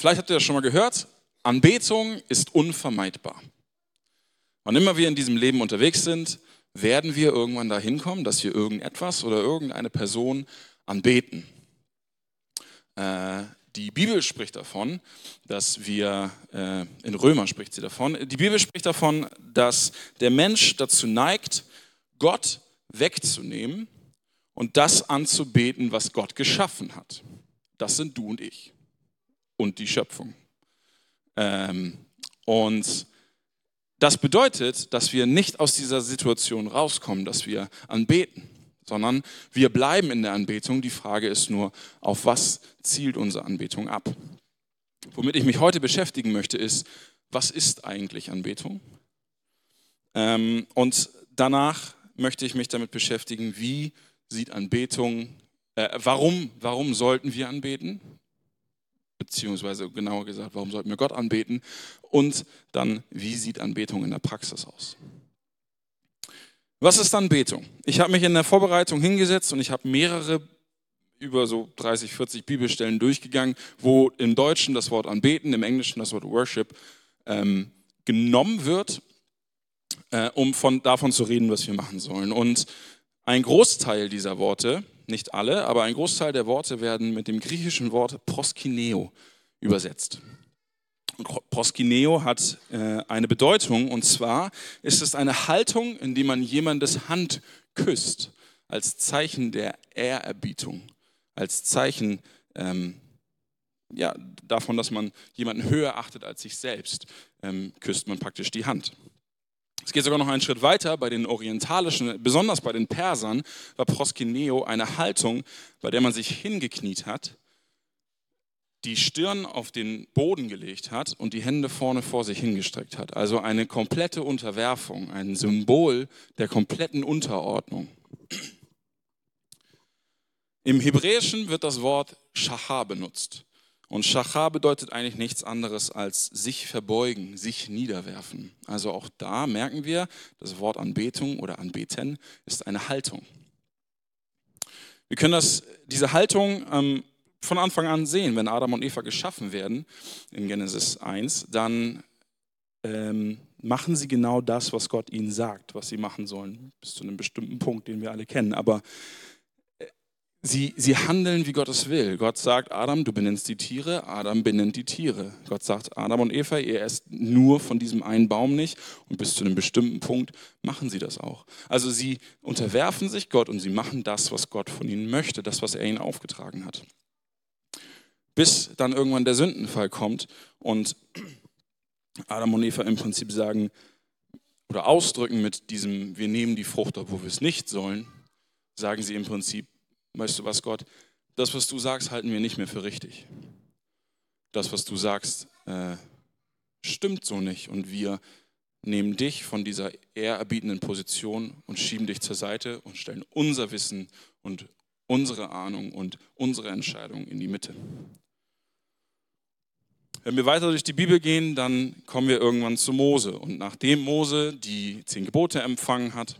Vielleicht habt ihr das schon mal gehört, Anbetung ist unvermeidbar. Wann immer wir in diesem Leben unterwegs sind, werden wir irgendwann dahin kommen, dass wir irgendetwas oder irgendeine Person anbeten. Äh, die Bibel spricht davon, dass wir, äh, in Römer spricht sie davon, die Bibel spricht davon, dass der Mensch dazu neigt, Gott wegzunehmen und das anzubeten, was Gott geschaffen hat. Das sind du und ich und die Schöpfung. Ähm, und das bedeutet, dass wir nicht aus dieser Situation rauskommen, dass wir anbeten, sondern wir bleiben in der Anbetung. Die Frage ist nur, auf was zielt unsere Anbetung ab? Womit ich mich heute beschäftigen möchte, ist, was ist eigentlich Anbetung? Ähm, und danach möchte ich mich damit beschäftigen, wie sieht Anbetung, äh, warum, warum sollten wir anbeten? Beziehungsweise genauer gesagt, warum sollten wir Gott anbeten? Und dann, wie sieht Anbetung in der Praxis aus? Was ist Anbetung? Ich habe mich in der Vorbereitung hingesetzt und ich habe mehrere über so 30, 40 Bibelstellen durchgegangen, wo im Deutschen das Wort anbeten, im Englischen das Wort Worship ähm, genommen wird, äh, um von, davon zu reden, was wir machen sollen. Und ein Großteil dieser Worte nicht alle, aber ein Großteil der Worte werden mit dem griechischen Wort proskineo übersetzt. proskineo hat äh, eine Bedeutung und zwar ist es eine Haltung, in die man jemandes Hand küsst, als Zeichen der Ehrerbietung, als Zeichen ähm, ja, davon, dass man jemanden höher achtet als sich selbst, ähm, küsst man praktisch die Hand. Es geht sogar noch einen Schritt weiter. Bei den orientalischen, besonders bei den Persern, war Proskineo eine Haltung, bei der man sich hingekniet hat, die Stirn auf den Boden gelegt hat und die Hände vorne vor sich hingestreckt hat. Also eine komplette Unterwerfung, ein Symbol der kompletten Unterordnung. Im Hebräischen wird das Wort Shachar benutzt. Und Schachar bedeutet eigentlich nichts anderes als sich verbeugen, sich niederwerfen. Also auch da merken wir, das Wort Anbetung oder Anbeten ist eine Haltung. Wir können das, diese Haltung ähm, von Anfang an sehen. Wenn Adam und Eva geschaffen werden in Genesis 1, dann ähm, machen sie genau das, was Gott ihnen sagt, was sie machen sollen, bis zu einem bestimmten Punkt, den wir alle kennen. Aber Sie, sie handeln, wie Gott es will. Gott sagt, Adam, du benennst die Tiere, Adam benennt die Tiere. Gott sagt, Adam und Eva, ihr esst nur von diesem einen Baum nicht und bis zu einem bestimmten Punkt machen sie das auch. Also sie unterwerfen sich Gott und sie machen das, was Gott von ihnen möchte, das, was er ihnen aufgetragen hat. Bis dann irgendwann der Sündenfall kommt und Adam und Eva im Prinzip sagen oder ausdrücken mit diesem, wir nehmen die Frucht, obwohl wir es nicht sollen, sagen sie im Prinzip, weißt du was, Gott, das, was du sagst, halten wir nicht mehr für richtig. Das, was du sagst, äh, stimmt so nicht. Und wir nehmen dich von dieser ehrerbietenden Position und schieben dich zur Seite und stellen unser Wissen und unsere Ahnung und unsere Entscheidung in die Mitte. Wenn wir weiter durch die Bibel gehen, dann kommen wir irgendwann zu Mose. Und nachdem Mose die zehn Gebote empfangen hat,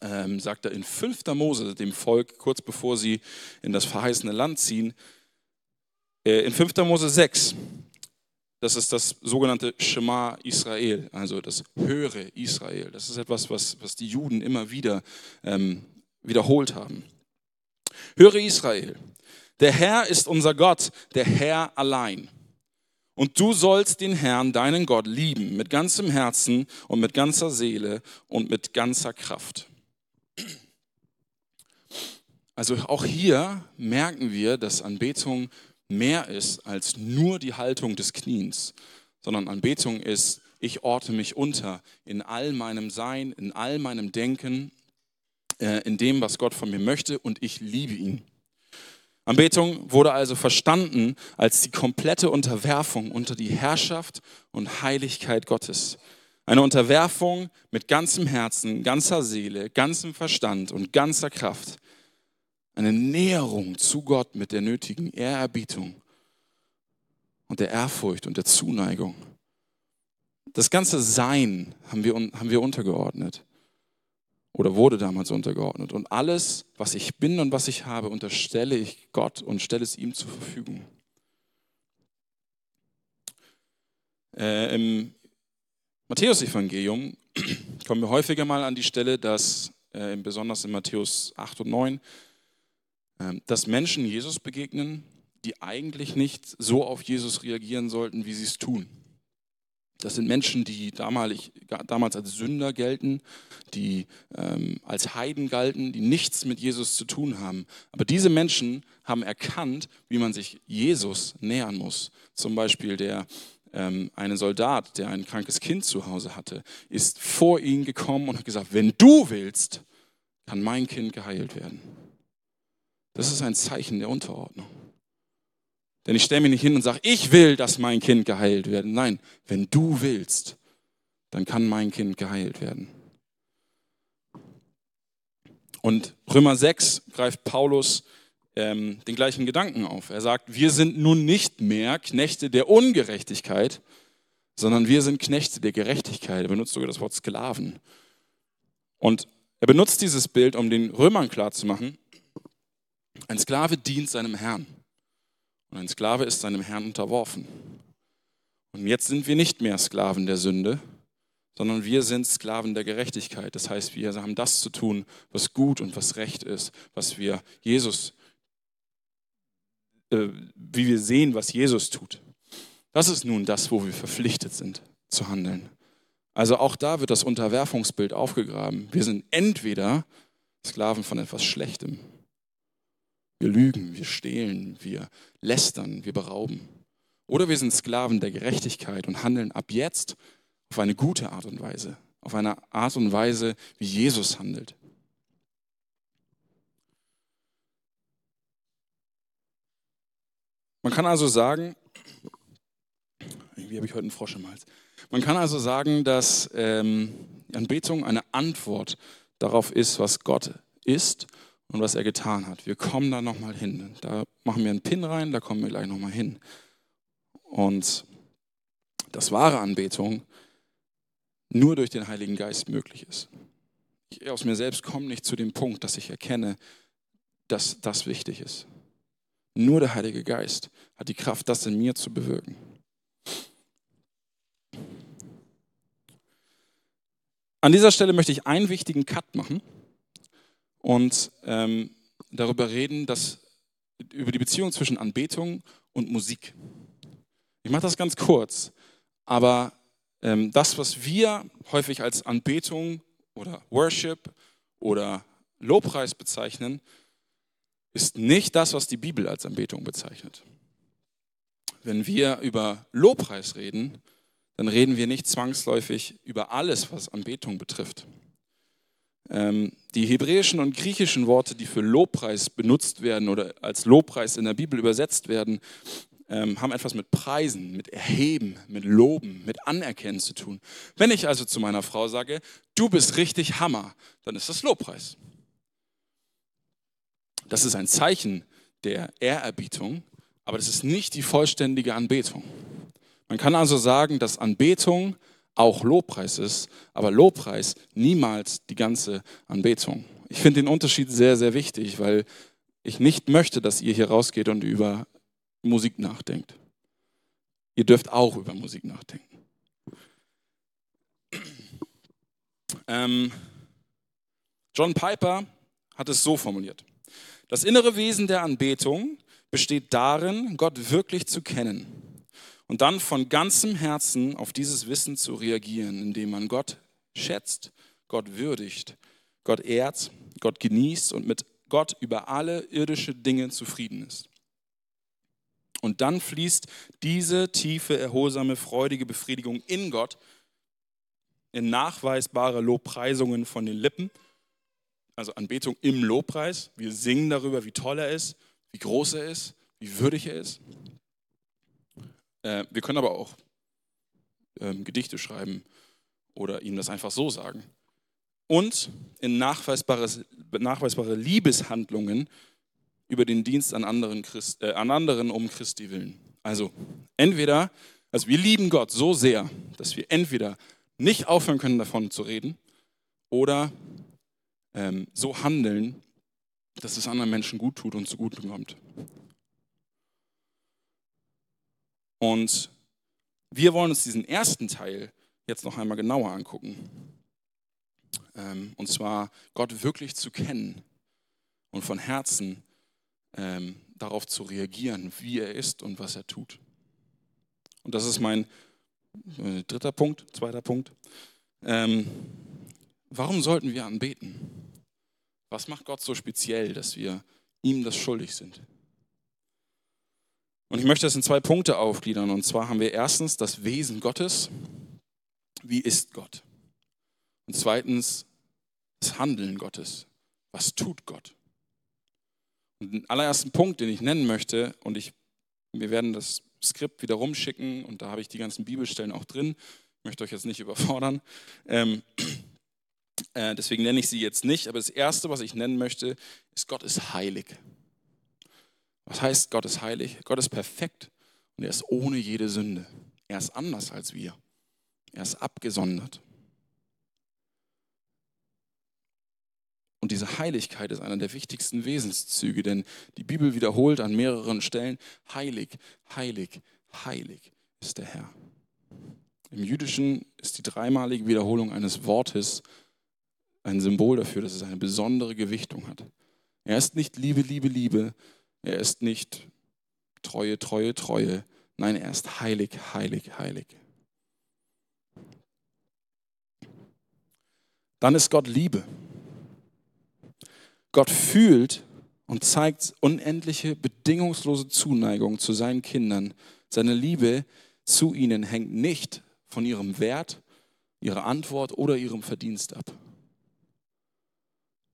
ähm, sagt er in 5. Mose dem Volk, kurz bevor sie in das verheißene Land ziehen, äh, in 5. Mose 6, das ist das sogenannte Shema Israel, also das höhere Israel. Das ist etwas, was, was die Juden immer wieder ähm, wiederholt haben. Höre Israel, der Herr ist unser Gott, der Herr allein. Und du sollst den Herrn, deinen Gott, lieben mit ganzem Herzen und mit ganzer Seele und mit ganzer Kraft. Also auch hier merken wir, dass Anbetung mehr ist als nur die Haltung des Kniens, sondern Anbetung ist, ich orte mich unter in all meinem Sein, in all meinem Denken, äh, in dem, was Gott von mir möchte und ich liebe ihn. Anbetung wurde also verstanden als die komplette Unterwerfung unter die Herrschaft und Heiligkeit Gottes. Eine Unterwerfung mit ganzem Herzen, ganzer Seele, ganzem Verstand und ganzer Kraft. Eine Näherung zu Gott mit der nötigen Ehrerbietung und der Ehrfurcht und der Zuneigung. Das ganze Sein haben wir, haben wir untergeordnet oder wurde damals untergeordnet. Und alles, was ich bin und was ich habe, unterstelle ich Gott und stelle es ihm zur Verfügung. Äh, Im Matthäusevangelium kommen wir häufiger mal an die Stelle, dass, äh, besonders in Matthäus 8 und 9, äh, dass Menschen Jesus begegnen, die eigentlich nicht so auf Jesus reagieren sollten, wie sie es tun. Das sind Menschen, die damalig, damals als Sünder gelten, die ähm, als Heiden galten, die nichts mit Jesus zu tun haben. Aber diese Menschen haben erkannt, wie man sich Jesus nähern muss. Zum Beispiel der ähm, eine Soldat, der ein krankes Kind zu Hause hatte, ist vor ihn gekommen und hat gesagt, wenn du willst, kann mein Kind geheilt werden. Das ist ein Zeichen der Unterordnung. Denn ich stelle mich nicht hin und sage, ich will, dass mein Kind geheilt wird. Nein, wenn du willst, dann kann mein Kind geheilt werden. Und Römer 6 greift Paulus ähm, den gleichen Gedanken auf. Er sagt, wir sind nun nicht mehr Knechte der Ungerechtigkeit, sondern wir sind Knechte der Gerechtigkeit. Er benutzt sogar das Wort Sklaven. Und er benutzt dieses Bild, um den Römern klarzumachen, ein Sklave dient seinem Herrn. Und ein Sklave ist seinem Herrn unterworfen. Und jetzt sind wir nicht mehr Sklaven der Sünde, sondern wir sind Sklaven der Gerechtigkeit. Das heißt, wir haben das zu tun, was gut und was recht ist, was wir Jesus, äh, wie wir sehen, was Jesus tut. Das ist nun das, wo wir verpflichtet sind zu handeln. Also auch da wird das Unterwerfungsbild aufgegraben. Wir sind entweder Sklaven von etwas Schlechtem wir lügen, wir stehlen, wir lästern, wir berauben. Oder wir sind Sklaven der Gerechtigkeit und handeln ab jetzt auf eine gute Art und Weise, auf eine Art und Weise, wie Jesus handelt. Man kann also sagen, irgendwie habe ich heute einen Frosch im Hals. Man kann also sagen, dass ähm, Anbetung eine Antwort darauf ist, was Gott ist und was er getan hat. Wir kommen da nochmal hin. Da machen wir einen Pin rein, da kommen wir gleich nochmal hin. Und das wahre Anbetung nur durch den Heiligen Geist möglich ist. Ich aus mir selbst komme nicht zu dem Punkt, dass ich erkenne, dass das wichtig ist. Nur der Heilige Geist hat die Kraft, das in mir zu bewirken. An dieser Stelle möchte ich einen wichtigen Cut machen und ähm, darüber reden, dass, über die Beziehung zwischen Anbetung und Musik. Ich mache das ganz kurz, aber ähm, das, was wir häufig als Anbetung oder Worship oder Lobpreis bezeichnen, ist nicht das, was die Bibel als Anbetung bezeichnet. Wenn wir über Lobpreis reden, dann reden wir nicht zwangsläufig über alles, was Anbetung betrifft. Ähm, die hebräischen und griechischen Worte, die für Lobpreis benutzt werden oder als Lobpreis in der Bibel übersetzt werden, ähm, haben etwas mit Preisen, mit Erheben, mit Loben, mit Anerkennen zu tun. Wenn ich also zu meiner Frau sage, du bist richtig Hammer, dann ist das Lobpreis. Das ist ein Zeichen der Ehrerbietung, aber das ist nicht die vollständige Anbetung. Man kann also sagen, dass Anbetung auch Lobpreis ist, aber Lobpreis niemals die ganze Anbetung. Ich finde den Unterschied sehr, sehr wichtig, weil ich nicht möchte, dass ihr hier rausgeht und über Musik nachdenkt. Ihr dürft auch über Musik nachdenken. Ähm, John Piper hat es so formuliert. Das innere Wesen der Anbetung besteht darin, Gott wirklich zu kennen und dann von ganzem Herzen auf dieses Wissen zu reagieren, indem man Gott schätzt, Gott würdigt, Gott ehrt, Gott genießt und mit Gott über alle irdische Dinge zufrieden ist. Und dann fließt diese tiefe, erholsame, freudige Befriedigung in Gott in nachweisbare Lobpreisungen von den Lippen, also Anbetung im Lobpreis. Wir singen darüber, wie toll er ist, wie groß er ist, wie würdig er ist. Äh, wir können aber auch ähm, Gedichte schreiben oder ihm das einfach so sagen. Und in nachweisbare Liebeshandlungen über den Dienst an anderen, Christ, äh, an anderen um Christi willen. Also entweder, also wir lieben Gott so sehr, dass wir entweder nicht aufhören können davon zu reden oder ähm, so handeln, dass es anderen Menschen gut tut und zugute kommt. Und Wir wollen uns diesen ersten Teil jetzt noch einmal genauer angucken. Ähm, und zwar Gott wirklich zu kennen und von Herzen ähm, darauf zu reagieren, wie er ist und was er tut. Und das ist mein äh, dritter Punkt, zweiter Punkt. Ähm, warum sollten wir anbeten? Was macht Gott so speziell, dass wir ihm das schuldig sind? Und ich möchte das in zwei Punkte aufgliedern. Und zwar haben wir erstens das Wesen Gottes. Wie ist Gott? Und zweitens das Handeln Gottes. Was tut Gott? Und den allerersten Punkt, den ich nennen möchte, und ich, wir werden das Skript wieder rumschicken und da habe ich die ganzen Bibelstellen auch drin. Ich möchte euch jetzt nicht überfordern. Ähm, äh, deswegen nenne ich sie jetzt nicht. Aber das Erste, was ich nennen möchte, ist, Gott ist heilig. Was heißt, Gott ist heilig? Gott ist perfekt und er ist ohne jede Sünde. Er ist anders als wir. Er ist abgesondert. Und diese Heiligkeit ist einer der wichtigsten Wesenszüge, denn die Bibel wiederholt an mehreren Stellen, heilig, heilig, heilig ist der Herr. Im Jüdischen ist die dreimalige Wiederholung eines Wortes ein Symbol dafür, dass es eine besondere Gewichtung hat. Er ist nicht Liebe, Liebe, Liebe. Er ist nicht Treue, Treue, Treue. Nein, er ist heilig, heilig, heilig. Dann ist Gott Liebe. Gott fühlt und zeigt unendliche, bedingungslose Zuneigung zu seinen Kindern. Seine Liebe zu ihnen hängt nicht von ihrem Wert, ihrer Antwort oder ihrem Verdienst ab.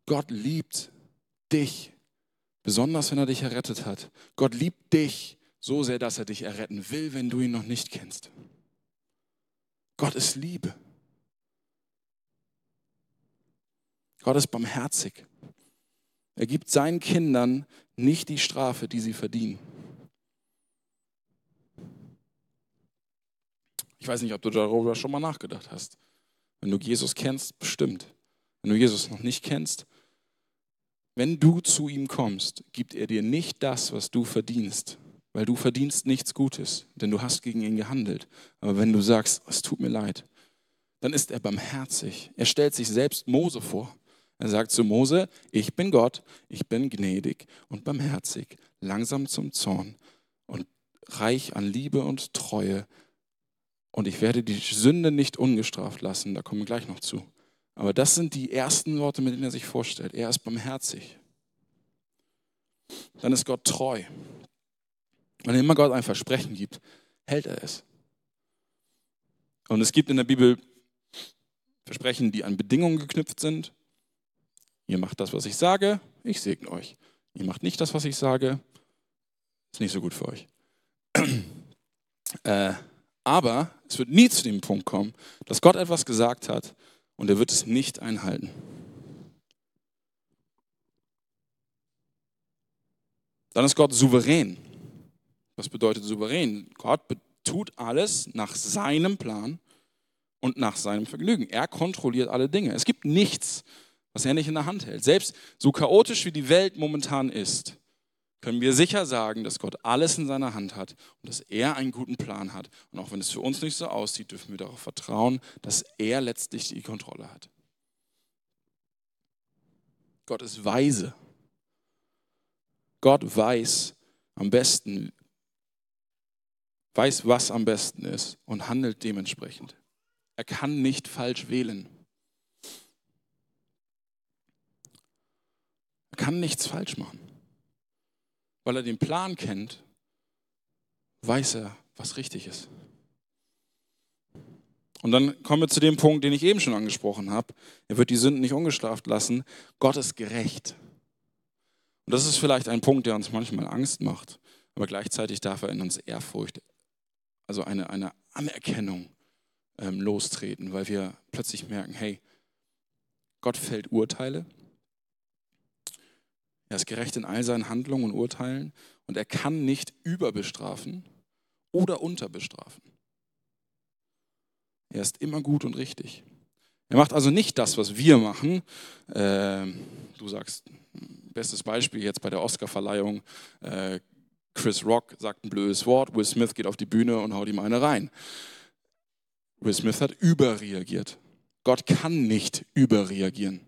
Gott liebt dich, besonders wenn er dich errettet hat. Gott liebt dich so sehr, dass er dich erretten will, wenn du ihn noch nicht kennst. Gott ist Liebe. Gott ist barmherzig. Er gibt seinen Kindern nicht die Strafe, die sie verdienen. Ich weiß nicht, ob du darüber schon mal nachgedacht hast. Wenn du Jesus kennst, bestimmt. Wenn du Jesus noch nicht kennst, wenn du zu ihm kommst, gibt er dir nicht das, was du verdienst, weil du verdienst nichts Gutes, denn du hast gegen ihn gehandelt. Aber wenn du sagst, es tut mir leid, dann ist er barmherzig. Er stellt sich selbst Mose vor. Er sagt zu Mose, ich bin Gott, ich bin gnädig und barmherzig, langsam zum Zorn und reich an Liebe und Treue. Und ich werde die Sünde nicht ungestraft lassen, da kommen wir gleich noch zu. Aber das sind die ersten Worte, mit denen er sich vorstellt. Er ist barmherzig. Dann ist Gott treu. Wenn immer Gott ein Versprechen gibt, hält er es. Und es gibt in der Bibel Versprechen, die an Bedingungen geknüpft sind Ihr macht das, was ich sage, ich segne euch. Ihr macht nicht das, was ich sage, ist nicht so gut für euch. äh, aber es wird nie zu dem Punkt kommen, dass Gott etwas gesagt hat und er wird es nicht einhalten. Dann ist Gott souverän. Was bedeutet souverän? Gott tut alles nach seinem Plan und nach seinem Vergnügen. Er kontrolliert alle Dinge. Es gibt nichts, was er nicht in der Hand hält. Selbst so chaotisch wie die Welt momentan ist, können wir sicher sagen, dass Gott alles in seiner Hand hat und dass er einen guten Plan hat. Und auch wenn es für uns nicht so aussieht, dürfen wir darauf vertrauen, dass er letztlich die Kontrolle hat. Gott ist weise. Gott weiß am besten, weiß, was am besten ist und handelt dementsprechend. Er kann nicht falsch wählen. Er kann nichts falsch machen. Weil er den Plan kennt, weiß er, was richtig ist. Und dann kommen wir zu dem Punkt, den ich eben schon angesprochen habe. Er wird die Sünden nicht ungestraft lassen. Gott ist gerecht. Und das ist vielleicht ein Punkt, der uns manchmal Angst macht, aber gleichzeitig darf er in uns Ehrfurcht, also eine, eine Anerkennung ähm, lostreten, weil wir plötzlich merken, hey, Gott fällt Urteile, er ist gerecht in all seinen Handlungen und Urteilen und er kann nicht überbestrafen oder unterbestrafen. Er ist immer gut und richtig. Er macht also nicht das, was wir machen. Äh, du sagst, bestes Beispiel jetzt bei der Oscarverleihung, äh, Chris Rock sagt ein blödes Wort, Will Smith geht auf die Bühne und haut ihm eine rein. Will Smith hat überreagiert. Gott kann nicht überreagieren.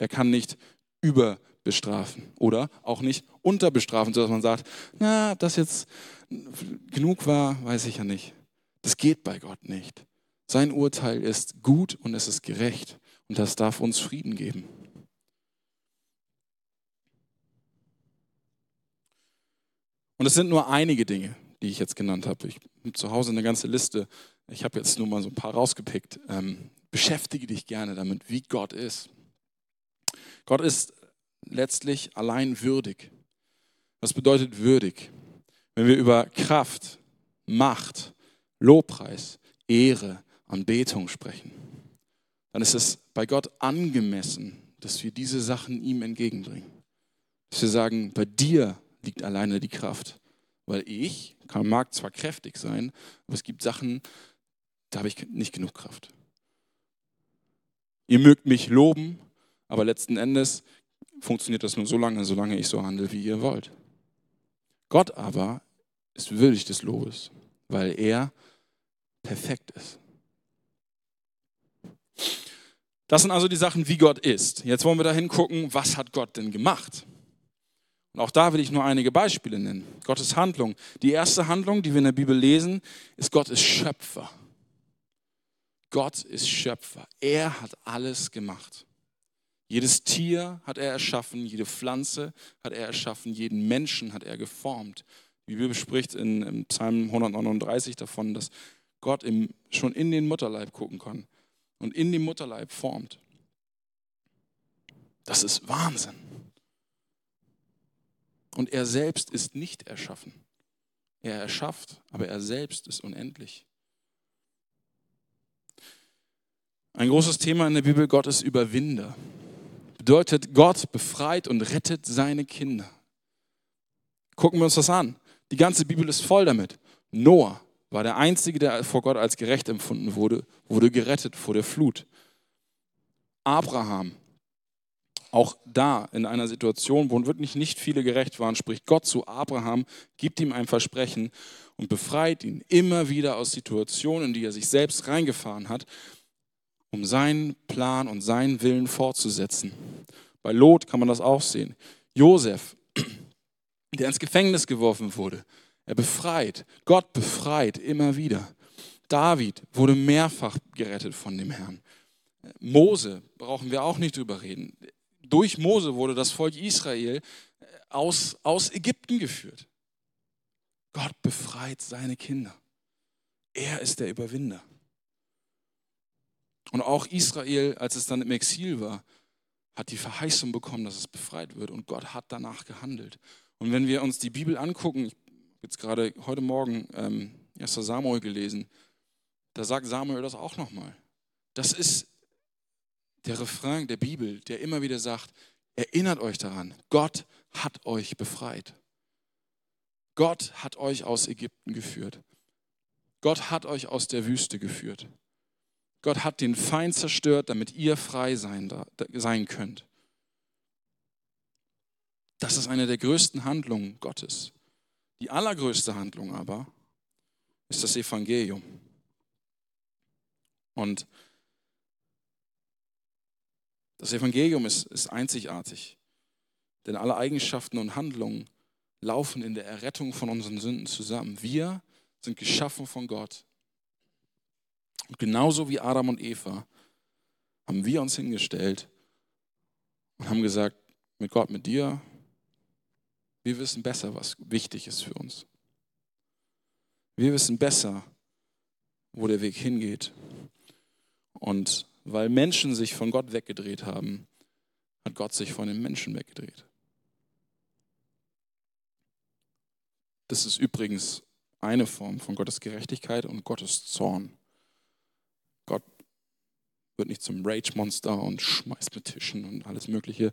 Er kann nicht überbestrafen oder auch nicht unterbestrafen, sodass man sagt, na, das jetzt genug war, weiß ich ja nicht. Das geht bei Gott nicht. Sein Urteil ist gut und es ist gerecht und das darf uns Frieden geben. Und es sind nur einige Dinge, die ich jetzt genannt habe. Ich habe zu Hause eine ganze Liste. Ich habe jetzt nur mal so ein paar rausgepickt. Ähm, beschäftige dich gerne damit, wie Gott ist. Gott ist letztlich allein würdig. Was bedeutet würdig? Wenn wir über Kraft, Macht, Lobpreis, Ehre, Anbetung sprechen, dann ist es bei Gott angemessen, dass wir diese Sachen ihm entgegenbringen. Dass wir sagen, bei dir liegt alleine die Kraft. Weil ich kann, mag zwar kräftig sein, aber es gibt Sachen, da habe ich nicht genug Kraft. Ihr mögt mich loben, aber letzten Endes funktioniert das nur so lange, solange ich so handle, wie ihr wollt. Gott aber ist würdig des Lobes, weil er perfekt ist. Das sind also die Sachen, wie Gott ist. Jetzt wollen wir da hingucken, was hat Gott denn gemacht? Und auch da will ich nur einige Beispiele nennen. Gottes Handlung. Die erste Handlung, die wir in der Bibel lesen, ist Gott ist Schöpfer. Gott ist Schöpfer. Er hat alles gemacht. Jedes Tier hat er erschaffen, jede Pflanze hat er erschaffen, jeden Menschen hat er geformt. Die Bibel spricht in, in Psalm 139 davon, dass Gott im, schon in den Mutterleib gucken kann und in dem Mutterleib formt. Das ist Wahnsinn. Und er selbst ist nicht erschaffen. Er erschafft, aber er selbst ist unendlich. Ein großes Thema in der Bibel, Gott ist Überwinder. Bedeutet, Gott befreit und rettet seine Kinder. Gucken wir uns das an. Die ganze Bibel ist voll damit. Noah war der Einzige, der vor Gott als gerecht empfunden wurde, wurde gerettet vor der Flut. Abraham auch da in einer Situation, wo wirklich nicht viele gerecht waren, spricht Gott zu Abraham, gibt ihm ein Versprechen und befreit ihn immer wieder aus Situationen, in die er sich selbst reingefahren hat, um seinen Plan und seinen Willen fortzusetzen. Bei Lot kann man das auch sehen. Josef, der ins Gefängnis geworfen wurde, er befreit, Gott befreit immer wieder. David wurde mehrfach gerettet von dem Herrn. Mose brauchen wir auch nicht drüber reden durch Mose wurde das Volk Israel äh, aus, aus Ägypten geführt. Gott befreit seine Kinder. Er ist der Überwinder. Und auch Israel, als es dann im Exil war, hat die Verheißung bekommen, dass es befreit wird. Und Gott hat danach gehandelt. Und wenn wir uns die Bibel angucken, ich habe jetzt gerade heute Morgen ähm, 1. Samuel gelesen, da sagt Samuel das auch nochmal. Das ist der Refrain der Bibel, der immer wieder sagt, erinnert euch daran, Gott hat euch befreit. Gott hat euch aus Ägypten geführt. Gott hat euch aus der Wüste geführt. Gott hat den Feind zerstört, damit ihr frei sein, sein könnt. Das ist eine der größten Handlungen Gottes. Die allergrößte Handlung aber ist das Evangelium. Und das Evangelium ist, ist einzigartig, denn alle Eigenschaften und Handlungen laufen in der Errettung von unseren Sünden zusammen. Wir sind geschaffen von Gott. Und genauso wie Adam und Eva haben wir uns hingestellt und haben gesagt, mit Gott, mit dir, wir wissen besser, was wichtig ist für uns. Wir wissen besser, wo der Weg hingeht. Und weil Menschen sich von Gott weggedreht haben, hat Gott sich von den Menschen weggedreht. Das ist übrigens eine Form von Gottes Gerechtigkeit und Gottes Zorn. Gott wird nicht zum Rage-Monster und schmeißt mit Tischen und alles Mögliche,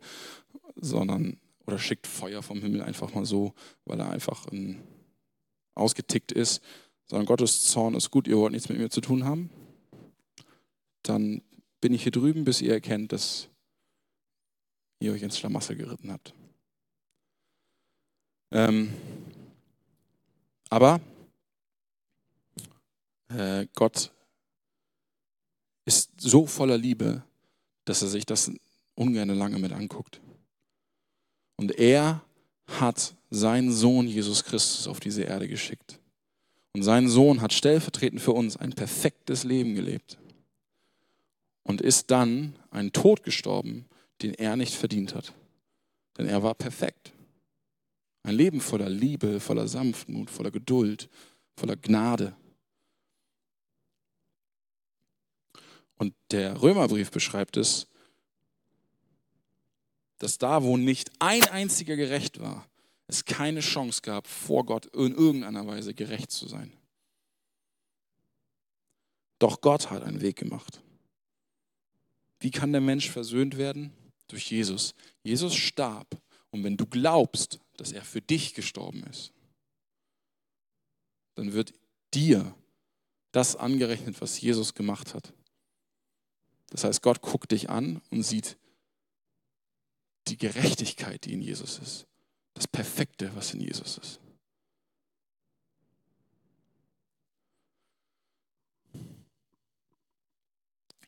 sondern oder schickt Feuer vom Himmel einfach mal so, weil er einfach ein, ausgetickt ist, sondern Gottes Zorn ist gut, ihr wollt nichts mit mir zu tun haben, dann bin ich hier drüben, bis ihr erkennt, dass ihr euch ins Schlamassel geritten habt. Ähm, aber äh, Gott ist so voller Liebe, dass er sich das ungern lange mit anguckt. Und er hat seinen Sohn Jesus Christus auf diese Erde geschickt. Und sein Sohn hat stellvertretend für uns ein perfektes Leben gelebt und ist dann einen Tod gestorben, den er nicht verdient hat. Denn er war perfekt. Ein Leben voller Liebe, voller Sanftmut, voller Geduld, voller Gnade. Und der Römerbrief beschreibt es, dass da, wo nicht ein einziger gerecht war, es keine Chance gab, vor Gott in irgendeiner Weise gerecht zu sein. Doch Gott hat einen Weg gemacht. Wie kann der Mensch versöhnt werden? Durch Jesus. Jesus starb. Und wenn du glaubst, dass er für dich gestorben ist, dann wird dir das angerechnet, was Jesus gemacht hat. Das heißt, Gott guckt dich an und sieht die Gerechtigkeit, die in Jesus ist. Das Perfekte, was in Jesus ist.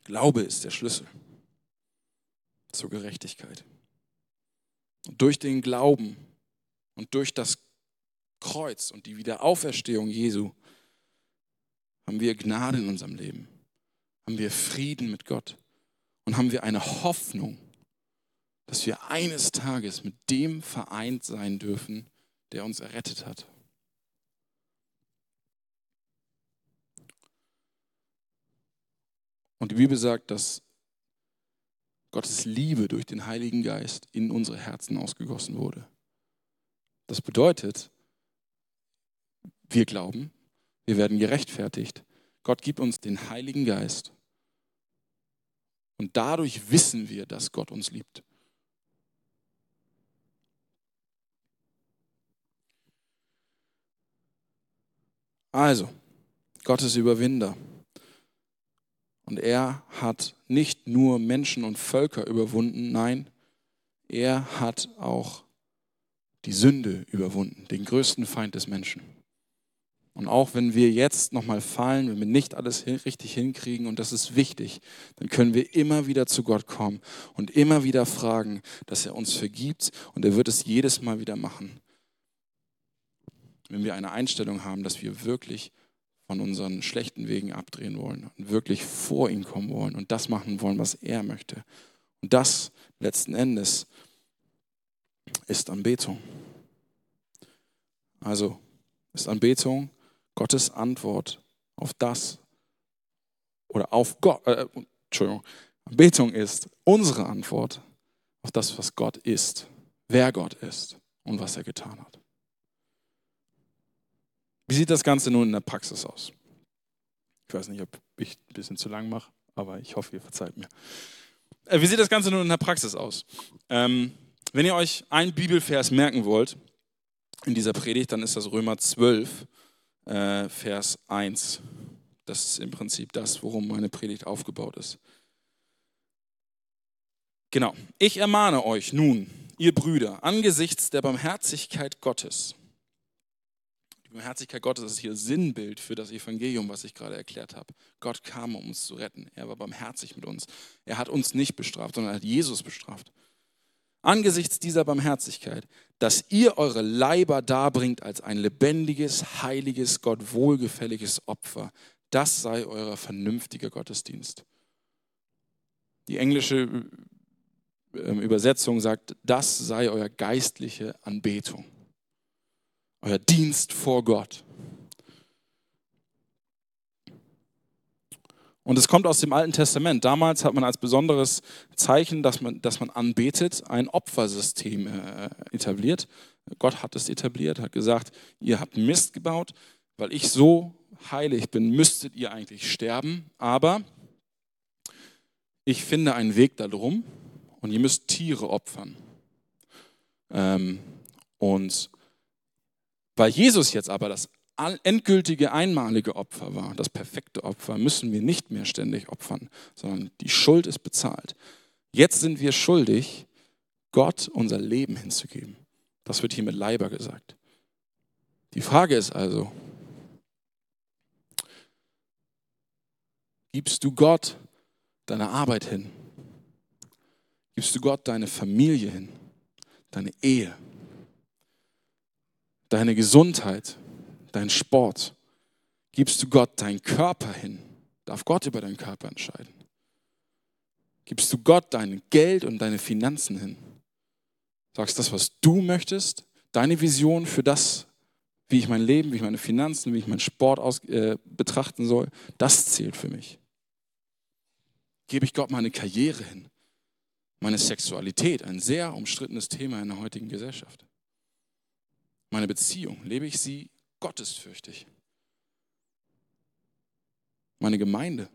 Glaube ist der Schlüssel zur Gerechtigkeit. Und durch den Glauben und durch das Kreuz und die Wiederauferstehung Jesu haben wir Gnade in unserem Leben, haben wir Frieden mit Gott und haben wir eine Hoffnung, dass wir eines Tages mit dem vereint sein dürfen, der uns errettet hat. Und die Bibel sagt, dass Gottes Liebe durch den Heiligen Geist in unsere Herzen ausgegossen wurde. Das bedeutet, wir glauben, wir werden gerechtfertigt. Gott gibt uns den Heiligen Geist. Und dadurch wissen wir, dass Gott uns liebt. Also, Gott ist Überwinder. Und er hat nicht nur Menschen und Völker überwunden, nein, er hat auch die Sünde überwunden, den größten Feind des Menschen. Und auch wenn wir jetzt nochmal fallen, wenn wir nicht alles richtig hinkriegen, und das ist wichtig, dann können wir immer wieder zu Gott kommen und immer wieder fragen, dass er uns vergibt und er wird es jedes Mal wieder machen. Wenn wir eine Einstellung haben, dass wir wirklich von unseren schlechten Wegen abdrehen wollen und wirklich vor ihn kommen wollen und das machen wollen, was er möchte. Und das letzten Endes ist Anbetung. Also ist Anbetung Gottes Antwort auf das oder auf Gott. Äh, Entschuldigung. Anbetung ist unsere Antwort auf das, was Gott ist, wer Gott ist und was er getan hat. Wie sieht das Ganze nun in der Praxis aus? Ich weiß nicht, ob ich ein bisschen zu lang mache, aber ich hoffe, ihr verzeiht mir. Äh, wie sieht das Ganze nun in der Praxis aus? Ähm, wenn ihr euch einen Bibelvers merken wollt in dieser Predigt, dann ist das Römer 12, äh, Vers 1. Das ist im Prinzip das, worum meine Predigt aufgebaut ist. Genau. Ich ermahne euch nun, ihr Brüder, angesichts der Barmherzigkeit Gottes, die Barmherzigkeit Gottes ist hier Sinnbild für das Evangelium, was ich gerade erklärt habe. Gott kam, um uns zu retten. Er war barmherzig mit uns. Er hat uns nicht bestraft, sondern er hat Jesus bestraft. Angesichts dieser Barmherzigkeit, dass ihr eure Leiber darbringt als ein lebendiges, heiliges, Gott wohlgefälliges Opfer, das sei euer vernünftiger Gottesdienst. Die englische ähm, Übersetzung sagt, das sei euer geistliche Anbetung euer Dienst vor Gott. Und es kommt aus dem Alten Testament. Damals hat man als besonderes Zeichen, dass man, dass man anbetet, ein Opfersystem äh, etabliert. Gott hat es etabliert, hat gesagt, ihr habt Mist gebaut, weil ich so heilig bin, müsstet ihr eigentlich sterben. Aber ich finde einen Weg darum und ihr müsst Tiere opfern. Ähm, und weil Jesus jetzt aber das endgültige einmalige Opfer war, das perfekte Opfer, müssen wir nicht mehr ständig opfern, sondern die Schuld ist bezahlt. Jetzt sind wir schuldig, Gott unser Leben hinzugeben. Das wird hier mit Leiber gesagt. Die Frage ist also, gibst du Gott deine Arbeit hin? Gibst du Gott deine Familie hin? Deine Ehe? Deine Gesundheit? Dein Sport? Gibst du Gott deinen Körper hin? Darf Gott über deinen Körper entscheiden? Gibst du Gott dein Geld und deine Finanzen hin? Sagst das, was du möchtest? Deine Vision für das, wie ich mein Leben, wie ich meine Finanzen, wie ich meinen Sport aus, äh, betrachten soll, das zählt für mich. Gebe ich Gott meine Karriere hin? Meine Sexualität, ein sehr umstrittenes Thema in der heutigen Gesellschaft. Meine Beziehung, lebe ich sie gottesfürchtig? Meine Gemeinde,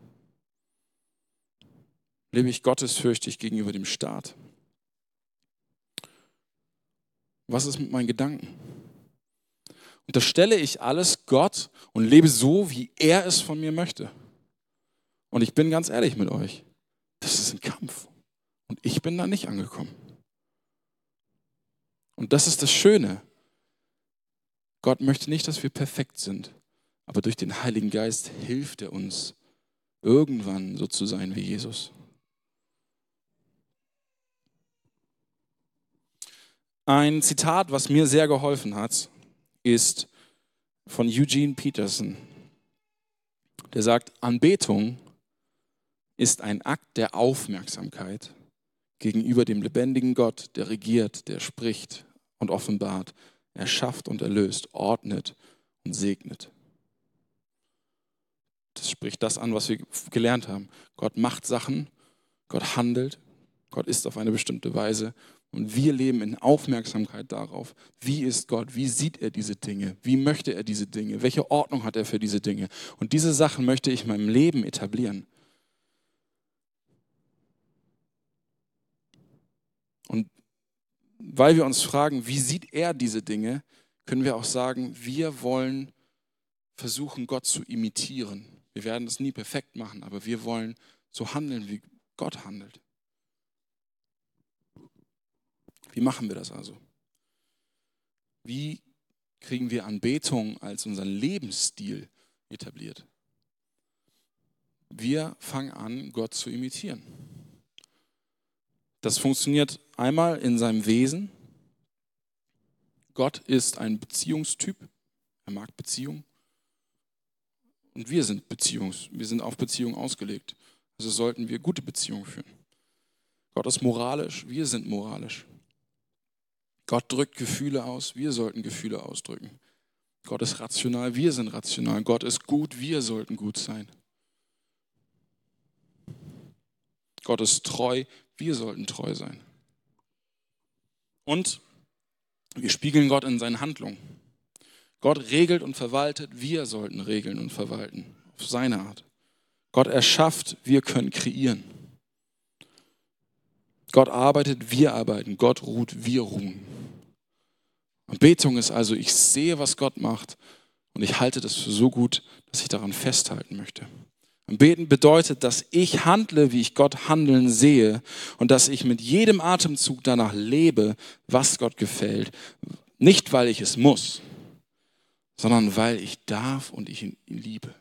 lebe ich gottesfürchtig gegenüber dem Staat? Was ist mit meinen Gedanken? Unterstelle ich alles Gott und lebe so, wie er es von mir möchte? Und ich bin ganz ehrlich mit euch, das ist ein Kampf. Und ich bin da nicht angekommen. Und das ist das Schöne. Gott möchte nicht, dass wir perfekt sind, aber durch den Heiligen Geist hilft er uns, irgendwann so zu sein wie Jesus. Ein Zitat, was mir sehr geholfen hat, ist von Eugene Peterson. Der sagt, Anbetung ist ein Akt der Aufmerksamkeit gegenüber dem lebendigen Gott, der regiert, der spricht und offenbart, er schafft und erlöst, ordnet und segnet. Das spricht das an, was wir gelernt haben. Gott macht Sachen, Gott handelt, Gott ist auf eine bestimmte Weise und wir leben in Aufmerksamkeit darauf, wie ist Gott, wie sieht er diese Dinge, wie möchte er diese Dinge, welche Ordnung hat er für diese Dinge. Und diese Sachen möchte ich in meinem Leben etablieren. Und weil wir uns fragen, wie sieht er diese Dinge, können wir auch sagen, wir wollen versuchen, Gott zu imitieren. Wir werden es nie perfekt machen, aber wir wollen so handeln, wie Gott handelt. Wie machen wir das also? Wie kriegen wir Anbetung als unseren Lebensstil etabliert? Wir fangen an, Gott zu imitieren. Das funktioniert einmal in seinem Wesen. Gott ist ein Beziehungstyp. Er mag Beziehung. Und wir sind Beziehungs, wir sind auf Beziehung ausgelegt. Also sollten wir gute Beziehungen führen. Gott ist moralisch, wir sind moralisch. Gott drückt Gefühle aus, wir sollten Gefühle ausdrücken. Gott ist rational, wir sind rational. Gott ist gut, wir sollten gut sein. Gott ist treu, wir sollten treu sein. Und wir spiegeln Gott in seinen Handlungen. Gott regelt und verwaltet, wir sollten regeln und verwalten, auf seine Art. Gott erschafft, wir können kreieren. Gott arbeitet, wir arbeiten. Gott ruht, wir ruhen. Anbetung ist also, ich sehe, was Gott macht und ich halte das für so gut, dass ich daran festhalten möchte. Beten bedeutet, dass ich handle, wie ich Gott handeln sehe und dass ich mit jedem Atemzug danach lebe, was Gott gefällt. Nicht, weil ich es muss, sondern weil ich darf und ich ihn liebe.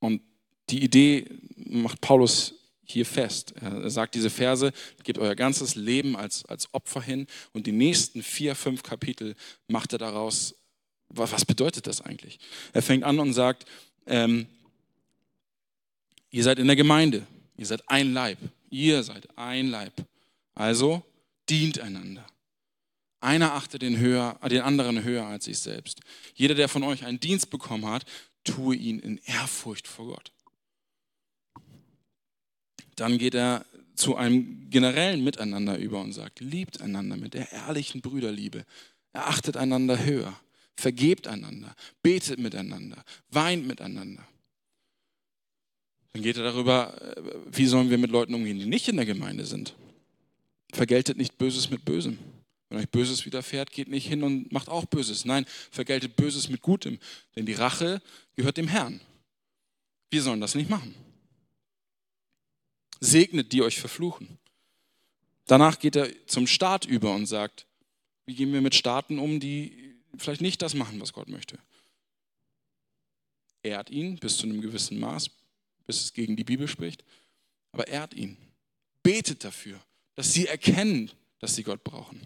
Und die Idee macht Paulus hier fest. Er sagt diese Verse, gebt euer ganzes Leben als, als Opfer hin und die nächsten vier, fünf Kapitel macht er daraus, was bedeutet das eigentlich? Er fängt an und sagt, ähm, ihr seid in der Gemeinde, ihr seid ein Leib, ihr seid ein Leib. Also dient einander. Einer achtet den, höher, den anderen höher als sich selbst. Jeder, der von euch einen Dienst bekommen hat, tue ihn in Ehrfurcht vor Gott. Dann geht er zu einem generellen Miteinander über und sagt, liebt einander mit der ehrlichen Brüderliebe, erachtet einander höher, vergebt einander, betet miteinander, weint miteinander. Dann geht er darüber, äh, wie sollen wir mit Leuten umgehen, die nicht in der Gemeinde sind. Vergeltet nicht Böses mit Bösem. Wenn euch Böses widerfährt, geht nicht hin und macht auch Böses. Nein, vergeltet Böses mit Gutem, denn die Rache gehört dem Herrn. Wir sollen das nicht machen. Segnet, die euch verfluchen. Danach geht er zum Staat über und sagt, wie gehen wir mit Staaten um, die vielleicht nicht das machen, was Gott möchte. Ehrt ihn bis zu einem gewissen Maß, bis es gegen die Bibel spricht, aber ehrt ihn. Betet dafür, dass sie erkennen, dass sie Gott brauchen.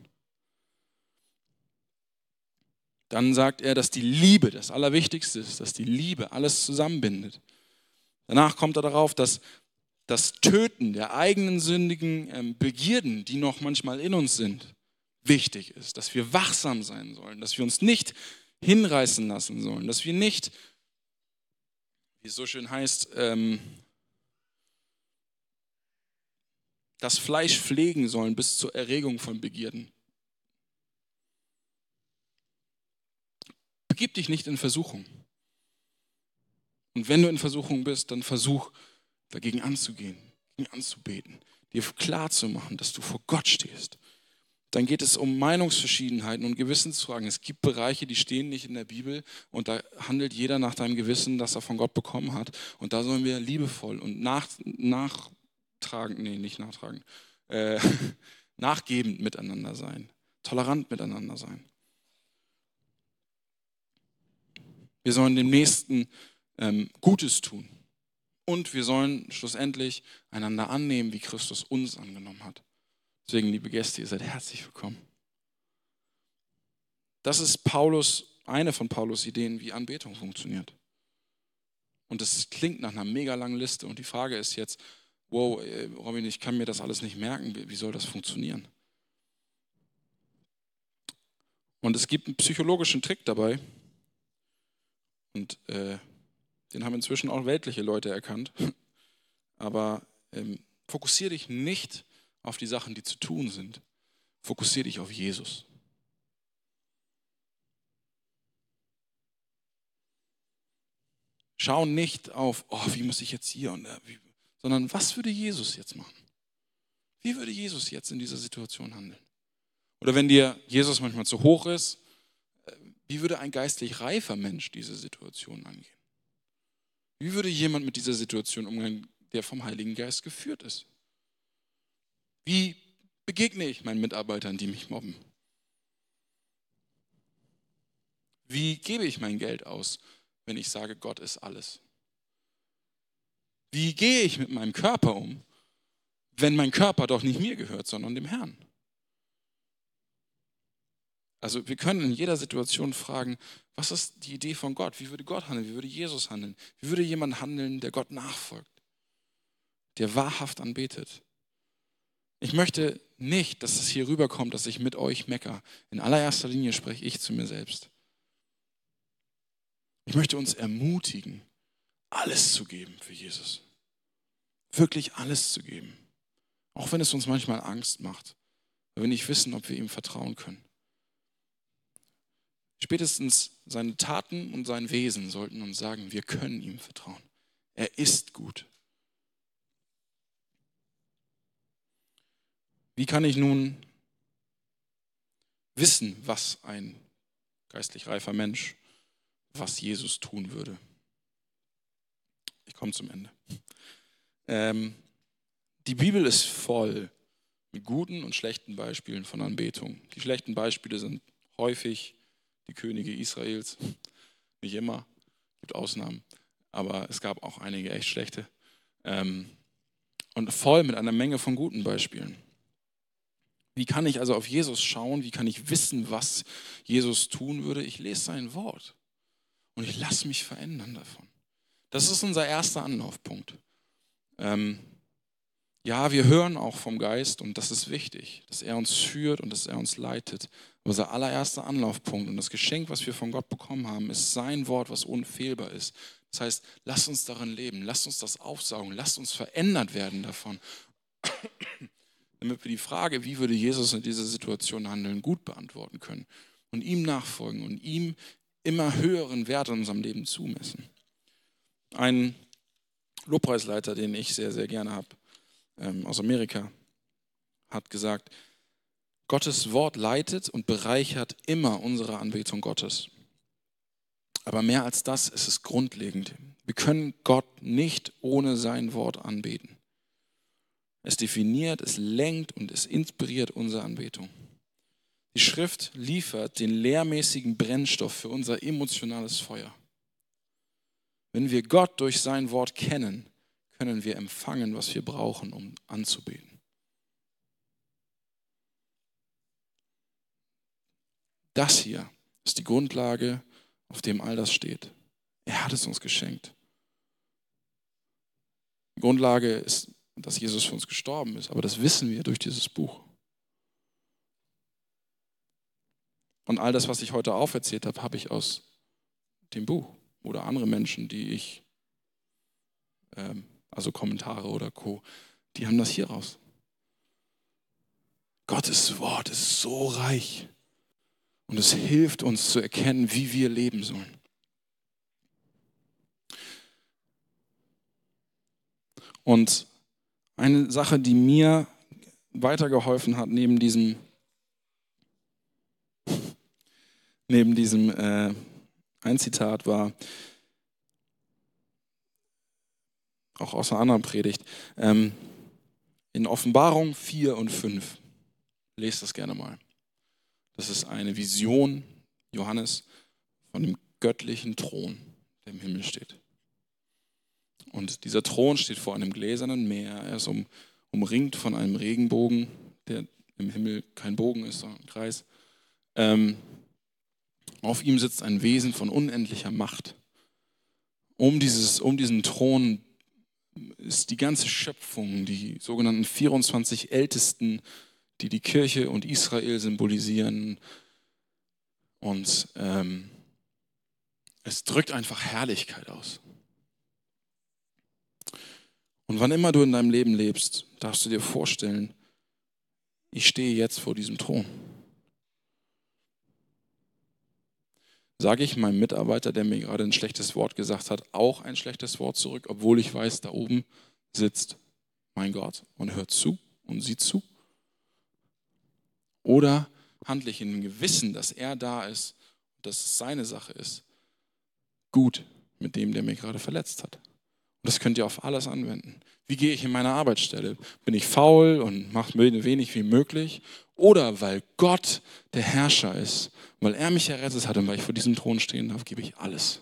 Dann sagt er, dass die Liebe das Allerwichtigste ist, dass die Liebe alles zusammenbindet. Danach kommt er darauf, dass das Töten der eigenen sündigen ähm, Begierden, die noch manchmal in uns sind, wichtig ist, dass wir wachsam sein sollen, dass wir uns nicht hinreißen lassen sollen, dass wir nicht, wie es so schön heißt, ähm, das Fleisch pflegen sollen bis zur Erregung von Begierden. Begib dich nicht in Versuchung. Und wenn du in Versuchung bist, dann versuch dagegen anzugehen, dagegen anzubeten, dir klar zu machen, dass du vor Gott stehst. Dann geht es um Meinungsverschiedenheiten und Gewissensfragen. Es gibt Bereiche, die stehen nicht in der Bibel und da handelt jeder nach deinem Gewissen, das er von Gott bekommen hat. Und da sollen wir liebevoll und nach, nachtragend, nee, nicht nachtragend, äh, nachgebend miteinander sein, tolerant miteinander sein. Wir sollen dem Nächsten ähm, Gutes tun. Und wir sollen schlussendlich einander annehmen, wie Christus uns angenommen hat. Deswegen, liebe Gäste, ihr seid herzlich willkommen. Das ist Paulus, eine von Paulus Ideen, wie Anbetung funktioniert. Und das klingt nach einer mega langen Liste. Und die Frage ist jetzt, wow, äh, Robin, ich kann mir das alles nicht merken. Wie soll das funktionieren? Und es gibt einen psychologischen Trick dabei. Und äh, den haben inzwischen auch weltliche Leute erkannt. Aber ähm, fokussiere dich nicht auf die Sachen, die zu tun sind. Fokussiere dich auf Jesus. Schau nicht auf, oh, wie muss ich jetzt hier und da, wie, sondern was würde Jesus jetzt machen? Wie würde Jesus jetzt in dieser Situation handeln? Oder wenn dir Jesus manchmal zu hoch ist, äh, wie würde ein geistlich reifer Mensch diese Situation angehen? Wie würde jemand mit dieser Situation umgehen, der vom Heiligen Geist geführt ist? Wie begegne ich meinen Mitarbeitern, die mich mobben? Wie gebe ich mein Geld aus, wenn ich sage, Gott ist alles? Wie gehe ich mit meinem Körper um, wenn mein Körper doch nicht mir gehört, sondern dem Herrn? Also wir können in jeder Situation fragen, was ist die Idee von Gott? Wie würde Gott handeln? Wie würde Jesus handeln? Wie würde jemand handeln, der Gott nachfolgt, der wahrhaft anbetet? Ich möchte nicht, dass es hier rüberkommt, dass ich mit euch mecker. In allererster Linie spreche ich zu mir selbst. Ich möchte uns ermutigen, alles zu geben für Jesus. Wirklich alles zu geben. Auch wenn es uns manchmal Angst macht, weil wir nicht wissen, ob wir ihm vertrauen können. Spätestens seine Taten und sein Wesen sollten uns sagen, wir können ihm vertrauen. Er ist gut. Wie kann ich nun wissen, was ein geistlich reifer Mensch, was Jesus tun würde? Ich komme zum Ende. Ähm, die Bibel ist voll mit guten und schlechten Beispielen von Anbetung. Die schlechten Beispiele sind häufig die Könige Israels. Nicht immer, gibt Ausnahmen, aber es gab auch einige echt schlechte. Ähm, und voll mit einer Menge von guten Beispielen. Wie kann ich also auf Jesus schauen? Wie kann ich wissen, was Jesus tun würde? Ich lese sein Wort und ich lasse mich verändern davon. Das ist unser erster Anlaufpunkt. Ähm, ja, wir hören auch vom Geist und das ist wichtig, dass er uns führt und dass er uns leitet. Unser allererster Anlaufpunkt und das Geschenk, was wir von Gott bekommen haben, ist sein Wort, was unfehlbar ist. Das heißt, lasst uns darin leben, lasst uns das aufsaugen, lasst uns verändert werden davon, damit wir die Frage, wie würde Jesus in dieser Situation handeln, gut beantworten können und ihm nachfolgen und ihm immer höheren Wert in unserem Leben zumessen. Ein Lobpreisleiter, den ich sehr, sehr gerne habe, ähm, aus Amerika, hat gesagt, Gottes Wort leitet und bereichert immer unsere Anbetung Gottes. Aber mehr als das ist es grundlegend. Wir können Gott nicht ohne sein Wort anbeten. Es definiert, es lenkt und es inspiriert unsere Anbetung. Die Schrift liefert den lehrmäßigen Brennstoff für unser emotionales Feuer. Wenn wir Gott durch sein Wort kennen, können wir empfangen, was wir brauchen, um anzubeten. Das hier ist die Grundlage, auf dem all das steht. Er hat es uns geschenkt. Die Grundlage ist, dass Jesus für uns gestorben ist, aber das wissen wir durch dieses Buch. Und all das, was ich heute auferzählt habe, habe ich aus dem Buch oder andere Menschen, die ich, ähm, also Kommentare oder Co., die haben das hier raus. Gottes Wort ist so reich und es hilft uns zu erkennen, wie wir leben sollen. Und eine Sache, die mir weitergeholfen hat, neben diesem, neben diesem äh, ein Zitat war, auch aus einer anderen Predigt, ähm, in Offenbarung 4 und 5. Lest das gerne mal. Das ist eine Vision, Johannes, von dem göttlichen Thron, der im Himmel steht. Und dieser Thron steht vor einem gläsernen Meer. Er ist um, umringt von einem Regenbogen, der im Himmel kein Bogen ist, sondern ein Kreis. Ähm, auf ihm sitzt ein Wesen von unendlicher Macht. Um, dieses, um diesen Thron ist die ganze Schöpfung, die sogenannten 24 Ältesten, die die Kirche und Israel symbolisieren. Und ähm, es drückt einfach Herrlichkeit aus. Und wann immer du in deinem Leben lebst, darfst du dir vorstellen, ich stehe jetzt vor diesem Thron. Sage ich meinem Mitarbeiter, der mir gerade ein schlechtes Wort gesagt hat, auch ein schlechtes Wort zurück, obwohl ich weiß, da oben sitzt mein Gott und hört zu und sieht zu? Oder handle ich in dem Gewissen, dass er da ist, dass es seine Sache ist, gut mit dem, der mir gerade verletzt hat? Und das könnt ihr auf alles anwenden. Wie gehe ich in meine Arbeitsstelle? Bin ich faul und mache wenig wie möglich? Oder weil Gott der Herrscher ist, weil er mich errettet hat und weil ich vor diesem Thron stehen darf, gebe ich alles.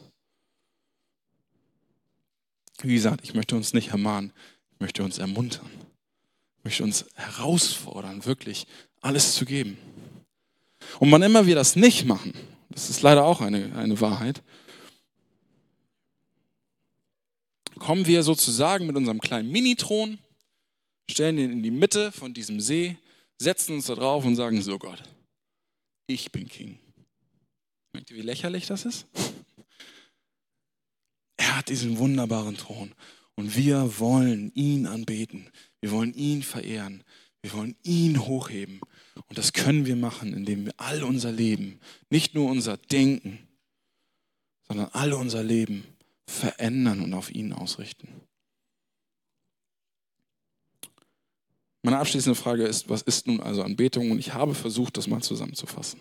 Wie gesagt, ich möchte uns nicht ermahnen, ich möchte uns ermuntern. Ich möchte uns herausfordern, wirklich alles zu geben. Und wann immer wir das nicht machen, das ist leider auch eine, eine Wahrheit, kommen wir sozusagen mit unserem kleinen Minithron, stellen ihn in die Mitte von diesem See, setzen uns da drauf und sagen, so Gott, ich bin King. Merkt ihr, wie lächerlich das ist? Er hat diesen wunderbaren Thron und wir wollen ihn anbeten. Wir wollen ihn verehren. Wir wollen ihn hochheben. Und das können wir machen, indem wir all unser Leben, nicht nur unser Denken, sondern all unser Leben verändern und auf ihn ausrichten. Meine abschließende Frage ist, was ist nun also Anbetung? Und ich habe versucht, das mal zusammenzufassen.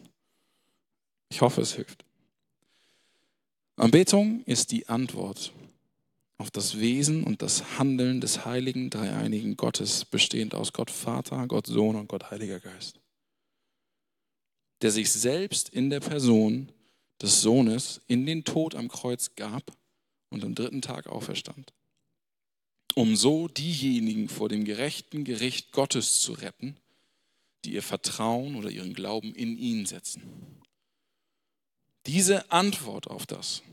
Ich hoffe, es hilft. Anbetung ist die Antwort auf das Wesen und das Handeln des heiligen, dreieinigen Gottes, bestehend aus Gott Vater, Gott Sohn und Gott Heiliger Geist, der sich selbst in der Person des Sohnes in den Tod am Kreuz gab und am dritten Tag auferstand, um so diejenigen vor dem gerechten Gericht Gottes zu retten, die ihr Vertrauen oder ihren Glauben in ihn setzen. Diese Antwort auf das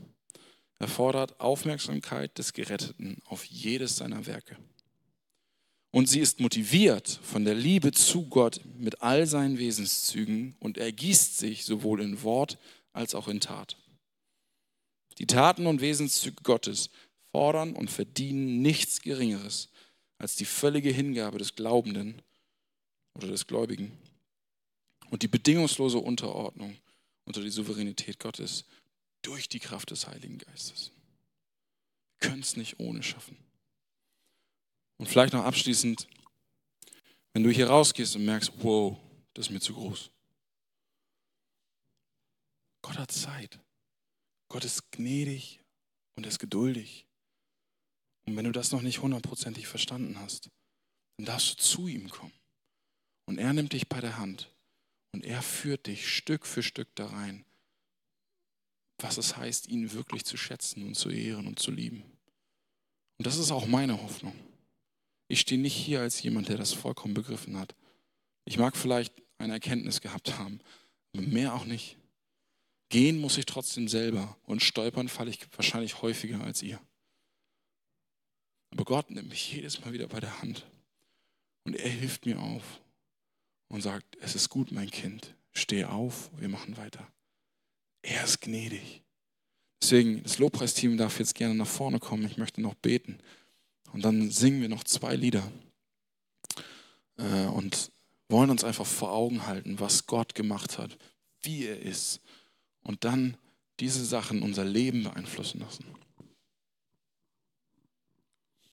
erfordert Aufmerksamkeit des Geretteten auf jedes seiner Werke. Und sie ist motiviert von der Liebe zu Gott mit all seinen Wesenszügen und ergießt sich sowohl in Wort als auch in Tat. Die Taten und Wesenszüge Gottes fordern und verdienen nichts Geringeres als die völlige Hingabe des Glaubenden oder des Gläubigen und die bedingungslose Unterordnung unter die Souveränität Gottes durch die Kraft des Heiligen Geistes. Wir können es nicht ohne schaffen. Und vielleicht noch abschließend, wenn du hier rausgehst und merkst, wow, das ist mir zu groß. Gott hat Zeit. Gott ist gnädig und ist geduldig. Und wenn du das noch nicht hundertprozentig verstanden hast, dann darfst du zu ihm kommen. Und er nimmt dich bei der Hand und er führt dich Stück für Stück da rein, was es heißt, ihn wirklich zu schätzen und zu ehren und zu lieben. Und das ist auch meine Hoffnung. Ich stehe nicht hier als jemand, der das vollkommen begriffen hat. Ich mag vielleicht eine Erkenntnis gehabt haben, aber mehr auch nicht. Gehen muss ich trotzdem selber und stolpern falle ich wahrscheinlich häufiger als ihr. Aber Gott nimmt mich jedes Mal wieder bei der Hand und er hilft mir auf und sagt, es ist gut, mein Kind, steh auf, wir machen weiter. Er ist gnädig. Deswegen, das Lobpreisteam darf jetzt gerne nach vorne kommen. Ich möchte noch beten. Und dann singen wir noch zwei Lieder. Äh, und wollen uns einfach vor Augen halten, was Gott gemacht hat, wie er ist. Und dann diese Sachen unser Leben beeinflussen lassen.